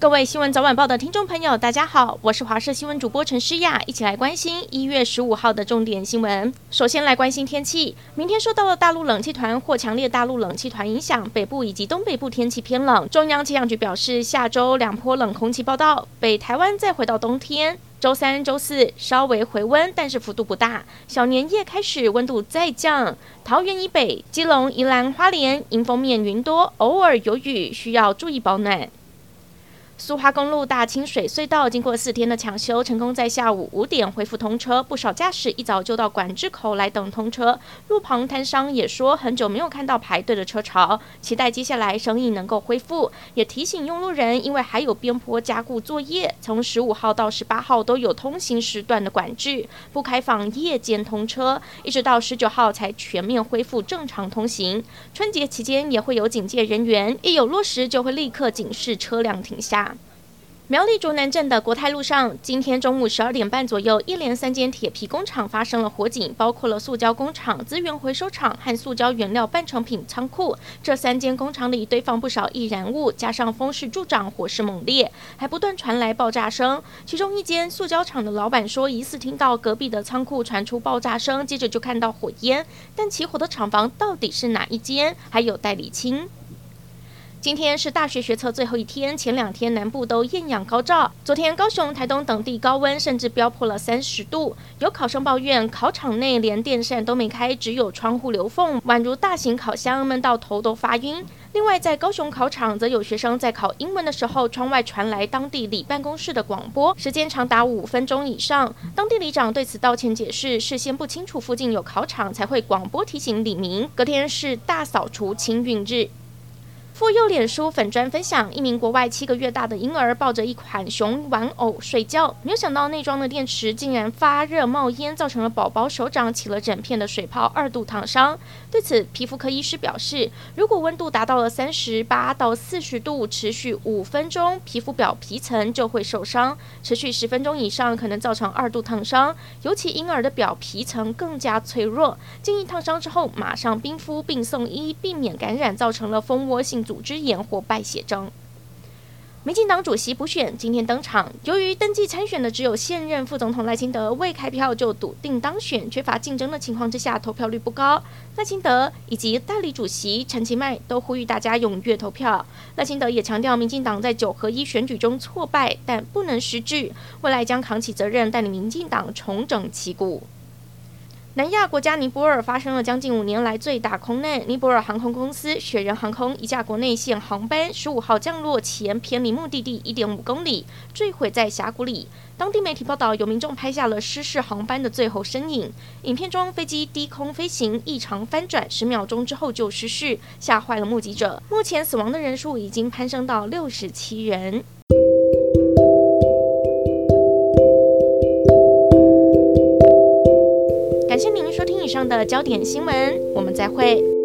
各位新闻早晚报的听众朋友，大家好，我是华视新闻主播陈诗雅，一起来关心一月十五号的重点新闻。首先来关心天气，明天受到了大陆冷气团或强烈大陆冷气团影响，北部以及东北部天气偏冷。中央气象局表示，下周两波冷空气报道，北台湾再回到冬天。周三、周四稍微回温，但是幅度不大。小年夜开始温度再降，桃园以北、基隆、宜兰花莲迎风面云多，偶尔有雨，需要注意保暖。苏花公路大清水隧道经过四天的抢修，成功在下午五点恢复通车。不少驾驶一早就到管制口来等通车。路旁摊商也说，很久没有看到排队的车潮，期待接下来生意能够恢复。也提醒用路人，因为还有边坡加固作业，从十五号到十八号都有通行时段的管制，不开放夜间通车，一直到十九号才全面恢复正常通行。春节期间也会有警戒人员，一有落实就会立刻警示车辆停下。苗栗竹南镇的国泰路上，今天中午十二点半左右，一连三间铁皮工厂发生了火警，包括了塑胶工厂、资源回收厂和塑胶原料半成品仓库。这三间工厂里堆放不少易燃物，加上风势助长，火势猛烈，还不断传来爆炸声。其中一间塑胶厂的老板说，疑似听到隔壁的仓库传出爆炸声，接着就看到火焰，但起火的厂房到底是哪一间，还有待理清。今天是大学学测最后一天，前两天南部都艳阳高照。昨天高雄、台东等地高温甚至飙破了三十度，有考生抱怨考场内连电扇都没开，只有窗户留缝，宛如大型烤箱，闷到头都发晕。另外，在高雄考场，则有学生在考英文的时候，窗外传来当地里办公室的广播，时间长达五分钟以上。当地里长对此道歉解释，事先不清楚附近有考场，才会广播提醒里民。隔天是大扫除清运日。妇幼脸书粉砖分享，一名国外七个月大的婴儿抱着一款熊玩偶睡觉，没有想到内装的电池竟然发热冒烟，造成了宝宝手掌起了整片的水泡，二度烫伤。对此，皮肤科医师表示，如果温度达到了三十八到四十度，持续五分钟，皮肤表皮层就会受伤；持续十分钟以上，可能造成二度烫伤。尤其婴儿的表皮层更加脆弱，建议烫伤之后马上冰敷并送医，避免感染，造成了蜂窝性组织炎或败血症。民进党主席补选今天登场，由于登记参选的只有现任副总统赖清德，未开票就笃定当选，缺乏竞争的情况之下，投票率不高。赖清德以及代理主席陈其迈都呼吁大家踊跃投票。赖清德也强调，民进党在九合一选举中挫败，但不能失智，未来将扛起责任，带领民进党重整旗鼓。南亚国家尼泊尔发生了将近五年来最大空难。尼泊尔航空公司雪人航空一架国内线航班十五号降落前偏离目的地一点五公里，坠毁在峡谷里。当地媒体报道，有民众拍下了失事航班的最后身影。影片中，飞机低空飞行异常翻转，十秒钟之后就失事，吓坏了目击者。目前死亡的人数已经攀升到六十七人。上的焦点新闻，我们再会。